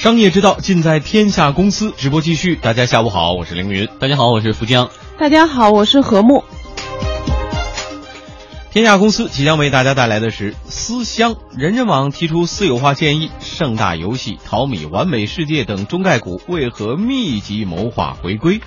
商业之道尽在天下公司，直播继续。大家下午好，我是凌云。大家好，我是福江。大家好，我是何木。天下公司即将为大家带来的是思乡。人人网提出私有化建议，盛大游戏、淘米、完美世界等中概股为何密集谋划回归？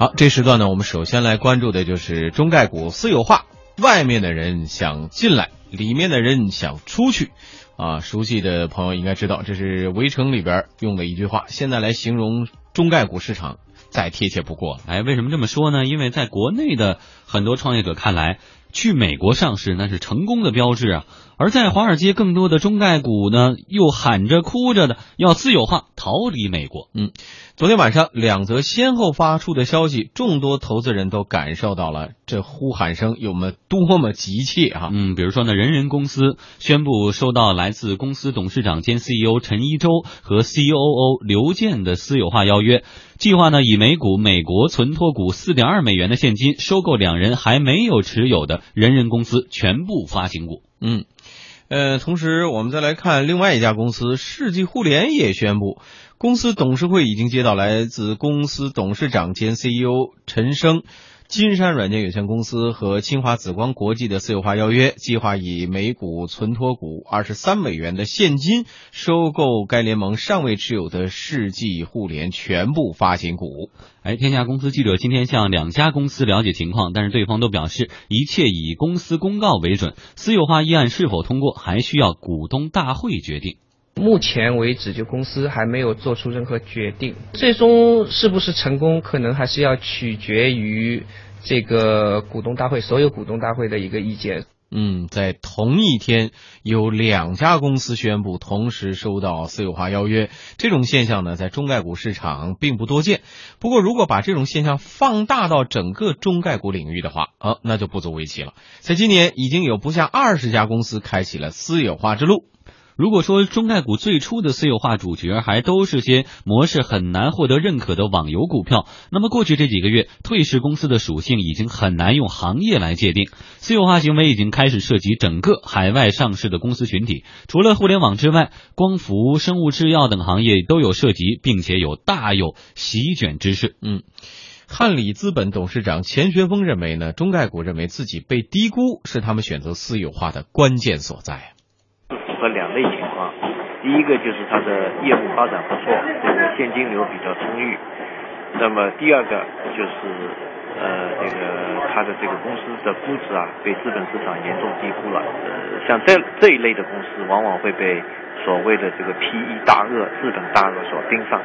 好，这时段呢，我们首先来关注的就是中概股私有化，外面的人想进来，里面的人想出去。啊，熟悉的朋友应该知道，这是《围城》里边用的一句话。现在来形容中概股市场，再贴切不过了。哎，为什么这么说呢？因为在国内的很多创业者看来，去美国上市那是成功的标志啊。而在华尔街，更多的中概股呢，又喊着哭着的要私有化，逃离美国。嗯，昨天晚上两则先后发出的消息，众多投资人都感受到了这呼喊声有么多么急切啊！嗯，比如说呢，人人公司宣布收到来自公司董事长兼 CEO 陈一舟和 COO 刘健的私有化邀约，计划呢以每股美国存托股四点二美元的现金收购两人还没有持有的人人公司全部发行股。嗯。呃，同时我们再来看另外一家公司世纪互联也宣布，公司董事会已经接到来自公司董事长兼 CEO 陈生。金山软件有限公司和清华紫光国际的私有化邀约，计划以每股存托股二十三美元的现金收购该联盟尚未持有的世纪互联全部发行股。哎，天下公司记者今天向两家公司了解情况，但是对方都表示一切以公司公告为准，私有化议案是否通过还需要股东大会决定。目前为止，就公司还没有做出任何决定，最终是不是成功，可能还是要取决于这个股东大会所有股东大会的一个意见。嗯，在同一天，有两家公司宣布同时收到私有化邀约，这种现象呢，在中概股市场并不多见。不过，如果把这种现象放大到整个中概股领域的话，啊，那就不足为奇了。在今年，已经有不下二十家公司开启了私有化之路。如果说中概股最初的私有化主角还都是些模式很难获得认可的网游股票，那么过去这几个月，退市公司的属性已经很难用行业来界定。私有化行为已经开始涉及整个海外上市的公司群体，除了互联网之外，光伏、生物制药等行业都有涉及，并且有大有席卷之势。嗯，汉理资本董事长钱学峰认为呢，中概股认为自己被低估，是他们选择私有化的关键所在。第一个就是它的业务发展不错，这个现金流比较充裕。那么第二个就是呃，这个它的这个公司的估值啊，被资本市场严重低估了。呃，像这这一类的公司，往往会被所谓的这个 PE 大鳄、资本大鳄所盯上。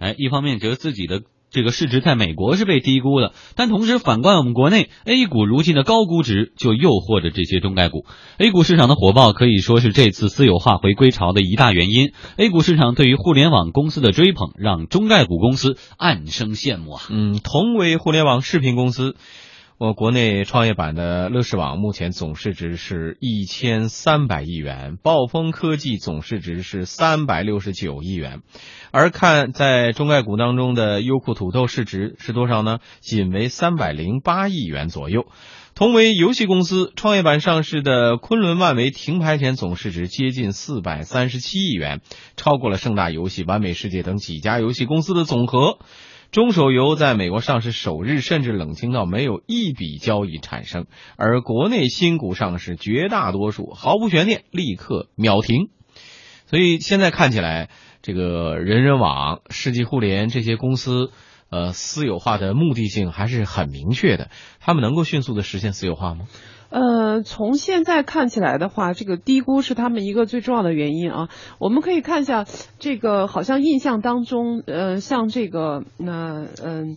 哎，一方面觉得自己的。这个市值在美国是被低估的，但同时反观我们国内 A 股如今的高估值，就诱惑着这些中概股。A 股市场的火爆可以说是这次私有化回归潮的一大原因。A 股市场对于互联网公司的追捧，让中概股公司暗生羡慕啊。嗯，同为互联网视频公司。我国内创业板的乐视网目前总市值是一千三百亿元，暴风科技总市值是三百六十九亿元，而看在中概股当中的优酷土豆市值是多少呢？仅为三百零八亿元左右。同为游戏公司，创业板上市的昆仑万维停牌前总市值接近四百三十七亿元，超过了盛大游戏、完美世界等几家游戏公司的总和。中手游在美国上市首日，甚至冷清到没有一笔交易产生，而国内新股上市，绝大多数毫无悬念，立刻秒停。所以现在看起来，这个人人网、世纪互联这些公司，呃，私有化的目的性还是很明确的。他们能够迅速的实现私有化吗？呃，从现在看起来的话，这个低估是他们一个最重要的原因啊。我们可以看一下这个，好像印象当中，呃，像这个，那，嗯。呃，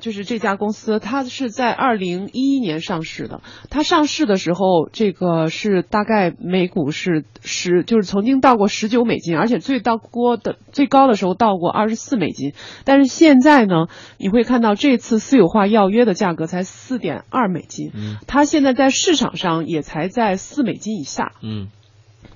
就是这家公司，它是在二零一一年上市的。它上市的时候，这个是大概每股是十，就是曾经到过十九美金，而且最到过的最高的时候到过二十四美金。但是现在呢，你会看到这次私有化要约的价格才四点二美金，它现在在市场上也才在四美金以下。嗯。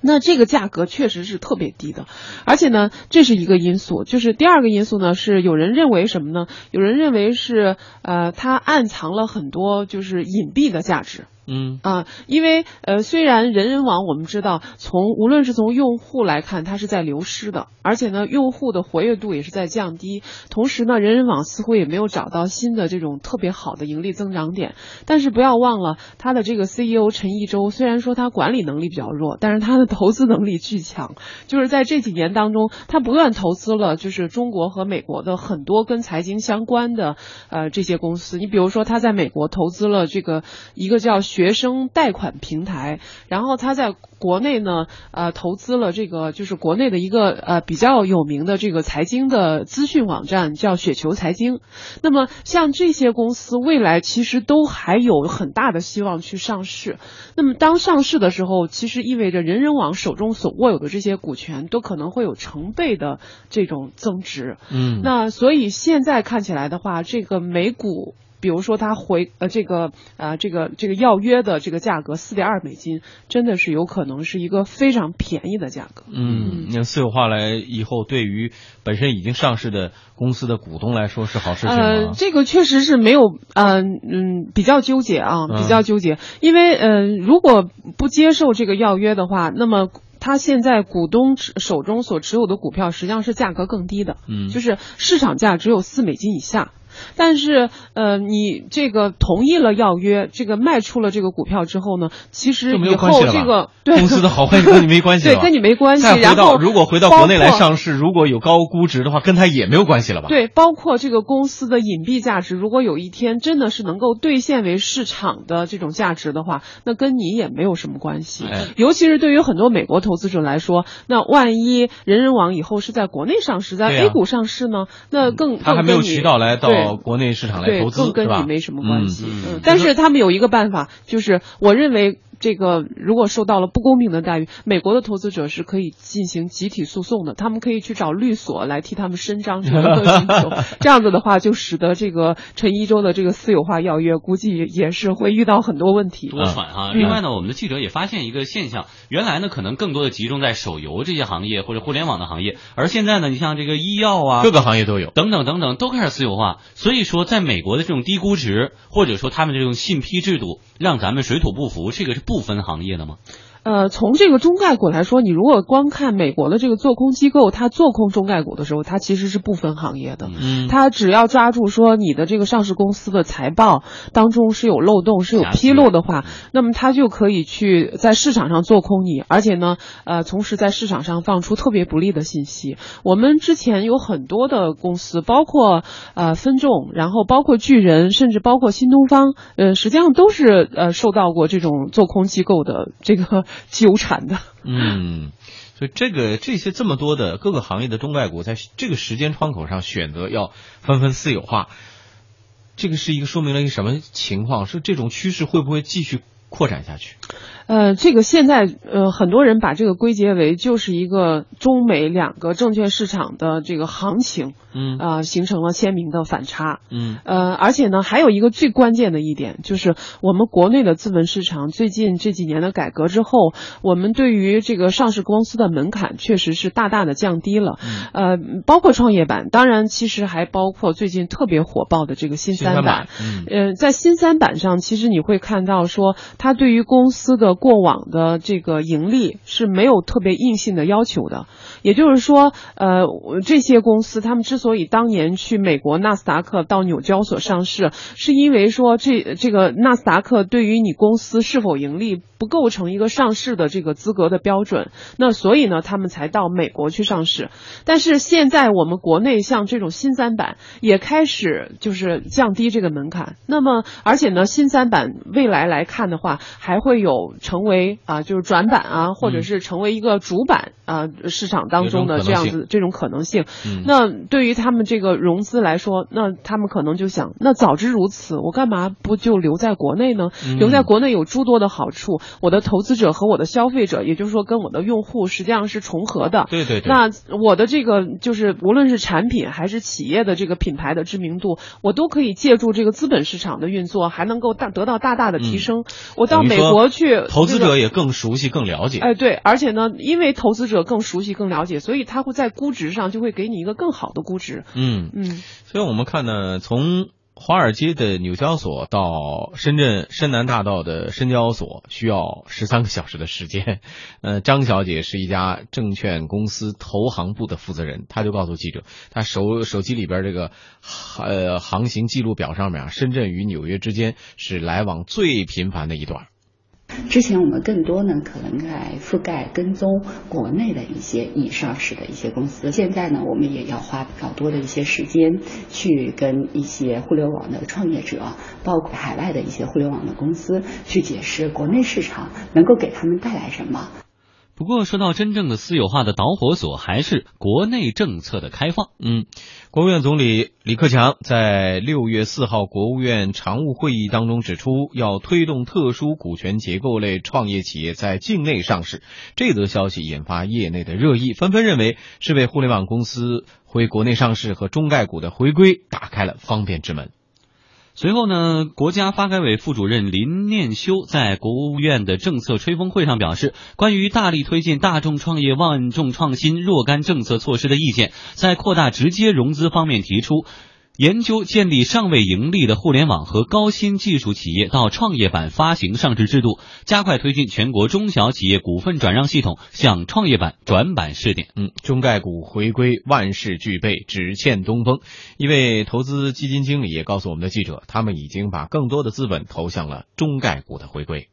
那这个价格确实是特别低的，而且呢，这是一个因素。就是第二个因素呢，是有人认为什么呢？有人认为是呃，它暗藏了很多就是隐蔽的价值嗯啊，因为呃，虽然人人网我们知道，从无论是从用户来看，它是在流失的，而且呢，用户的活跃度也是在降低。同时呢，人人网似乎也没有找到新的这种特别好的盈利增长点。但是不要忘了，它的这个 CEO 陈一舟，虽然说他管理能力比较弱，但是他的投资能力巨强。就是在这几年当中，他不断投资了，就是中国和美国的很多跟财经相关的呃这些公司。你比如说，他在美国投资了这个一个叫。学生贷款平台，然后他在国内呢，呃，投资了这个就是国内的一个呃比较有名的这个财经的资讯网站，叫雪球财经。那么像这些公司，未来其实都还有很大的希望去上市。那么当上市的时候，其实意味着人人网手中所握有的这些股权都可能会有成倍的这种增值。嗯，那所以现在看起来的话，这个美股。比如说，他回呃这个啊这个这个要约的这个价格四点二美金，真的是有可能是一个非常便宜的价格。嗯，那私有化来以后，对于本身已经上市的公司的股东来说是好事情吗？呃，这个确实是没有，嗯嗯，比较纠结啊，比较纠结，因为呃，如果不接受这个要约的话，那么他现在股东手中所持有的股票实际上是价格更低的，嗯，就是市场价只有四美金以下。但是，呃，你这个同意了要约，这个卖出了这个股票之后呢，其实以后这个对 公司的好坏跟你没关系 对，跟你没关系。再回到如果回到国内来上市，如果有高估值的话，跟他也没有关系了吧？对，包括这个公司的隐蔽价值，如果有一天真的是能够兑现为市场的这种价值的话，那跟你也没有什么关系。尤其是对于很多美国投资者来说，那万一人人网以后是在国内上市，在 A 股上市呢，那更他还没有渠道来到。到国内市场来投资，更跟你没什么关系。嗯，但是他们有一个办法，就是我认为。这个如果受到了不公平的待遇，美国的投资者是可以进行集体诉讼的，他们可以去找律所来替他们伸张这个这样子的话，就使得这个陈一舟的这个私有化要约，估计也是会遇到很多问题。多舛啊！另外呢，我们的记者也发现一个现象，原来呢可能更多的集中在手游这些行业或者互联网的行业，而现在呢，你像这个医药啊，各个行业都有，等等等等，都开始私有化。所以说，在美国的这种低估值，或者说他们这种信批制度，让咱们水土不服，这个是。不分行业的吗？呃，从这个中概股来说，你如果光看美国的这个做空机构，它做空中概股的时候，它其实是不分行业的。嗯，它只要抓住说你的这个上市公司的财报当中是有漏洞、是有纰漏的话，那么它就可以去在市场上做空你，而且呢，呃，同时在市场上放出特别不利的信息。我们之前有很多的公司，包括呃分众，然后包括巨人，甚至包括新东方，呃，实际上都是呃受到过这种做空机构的这个。纠缠的，嗯，所以这个这些这么多的各个行业的中概股，在这个时间窗口上选择要纷纷私有化，这个是一个说明了一个什么情况？是这种趋势会不会继续扩展下去？呃，这个现在呃，很多人把这个归结为就是一个中美两个证券市场的这个行情，嗯。啊，形成了鲜明的反差，嗯。呃，而且呢，还有一个最关键的一点，就是我们国内的资本市场最近这几年的改革之后，我们对于这个上市公司的门槛确实是大大的降低了，呃，包括创业板，当然其实还包括最近特别火爆的这个新三板，嗯，呃，在新三板上，其实你会看到说，它他对于公司的过往的这个盈利是没有特别硬性的要求的，也就是说，呃，这些公司他们之所以当年去美国纳斯达克到纽交所上市，是因为说这这个纳斯达克对于你公司是否盈利不构成一个上市的这个资格的标准，那所以呢，他们才到美国去上市。但是现在我们国内像这种新三板也开始就是降低这个门槛，那么而且呢，新三板未来来看的话，还会有成为啊，就是转板啊，或者是成为一个主板啊，市场当中的这样子这种可能性。那对于他们这个融资来说，那他们可能就想，那早知如此，我干嘛不就留在国内呢？留在国内有诸多的好处，我的投资者和我的消费者，也就是说跟我的用户实际上是重合的。对对对。那我的这个就是无论是产品还是企业的这个品牌的知名度，我都可以借助这个资本市场的运作，还能够大得到大大的提升。我到美国去。投资者也更熟悉、更了解。哎，对，而且呢，因为投资者更熟悉、更了解，所以他会在估值上就会给你一个更好的估值。嗯嗯。所以我们看呢，从华尔街的纽交所到深圳深南大道的深交所需要十三个小时的时间。呃，张小姐是一家证券公司投行部的负责人，她就告诉记者，她手手机里边这个呃航行记录表上面，深圳与纽约之间是来往最频繁的一段。之前我们更多呢，可能在覆盖跟踪国内的一些已上市的一些公司。现在呢，我们也要花比较多的一些时间去跟一些互联网的创业者，包括海外的一些互联网的公司，去解释国内市场能够给他们带来什么。不过，说到真正的私有化的导火索，还是国内政策的开放。嗯，国务院总理李克强在六月四号国务院常务会议当中指出，要推动特殊股权结构类创业企业在境内上市。这则消息引发业内的热议，纷纷认为是为互联网公司回国内上市和中概股的回归打开了方便之门。随后呢，国家发改委副主任林念修在国务院的政策吹风会上表示，关于大力推进大众创业、万众创新若干政策措施的意见，在扩大直接融资方面提出。研究建立尚未盈利的互联网和高新技术企业到创业板发行上市制度，加快推进全国中小企业股份转让系统向创业板转板试点。嗯，中概股回归万事俱备，只欠东风。一位投资基金经理也告诉我们的记者，他们已经把更多的资本投向了中概股的回归。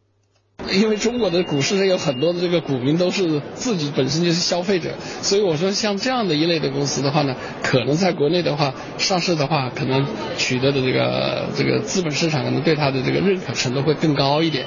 因为中国的股市上有很多的这个股民都是自己本身就是消费者，所以我说像这样的一类的公司的话呢，可能在国内的话上市的话，可能取得的这个这个资本市场可能对它的这个认可程度会更高一点。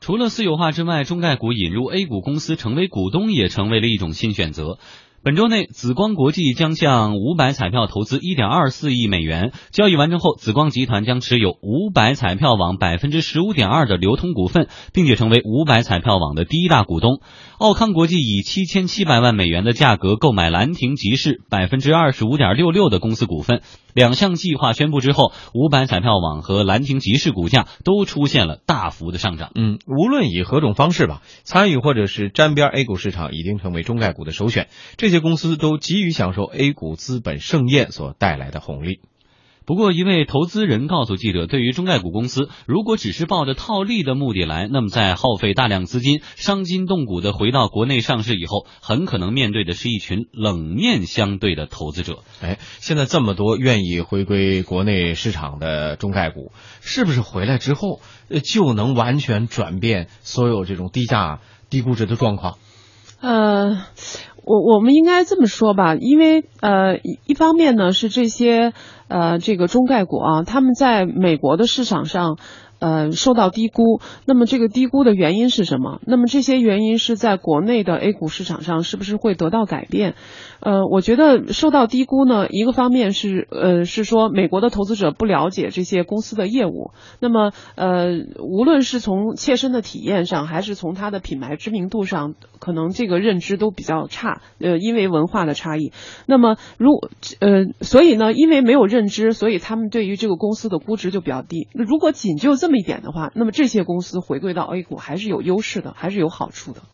除了私有化之外，中概股引入 A 股公司成为股东也成为了一种新选择。本周内，紫光国际将向五百彩票投资一点二四亿美元。交易完成后，紫光集团将持有五百彩票网百分之十五点二的流通股份，并且成为五百彩票网的第一大股东。奥康国际以七千七百万美元的价格购买兰亭集市百分之二十五点六六的公司股份。两项计划宣布之后，五百彩票网和兰亭集市股价都出现了大幅的上涨。嗯，无论以何种方式吧，参与或者是沾边 A 股市场已经成为中概股的首选。这些公司都急于享受 A 股资本盛宴所带来的红利。不过，一位投资人告诉记者，对于中概股公司，如果只是抱着套利的目的来，那么在耗费大量资金、伤筋动骨的回到国内上市以后，很可能面对的是一群冷面相对的投资者。哎，现在这么多愿意回归国内市场的中概股，是不是回来之后就能完全转变所有这种低价、低估值的状况？呃，我我们应该这么说吧，因为呃，一方面呢是这些呃这个中概股啊，他们在美国的市场上呃受到低估，那么这个低估的原因是什么？那么这些原因是在国内的 A 股市场上是不是会得到改变？呃，我觉得受到低估呢，一个方面是呃是说美国的投资者不了解这些公司的业务，那么呃无论是从切身的体验上，还是从它的品牌知名度上，可能这个认知都比较差，呃，因为文化的差异。那么如呃所以呢，因为没有认知，所以他们对于这个公司的估值就比较低。如果仅就这么一点的话，那么这些公司回归到 A 股还是有优势的，还是有好处的。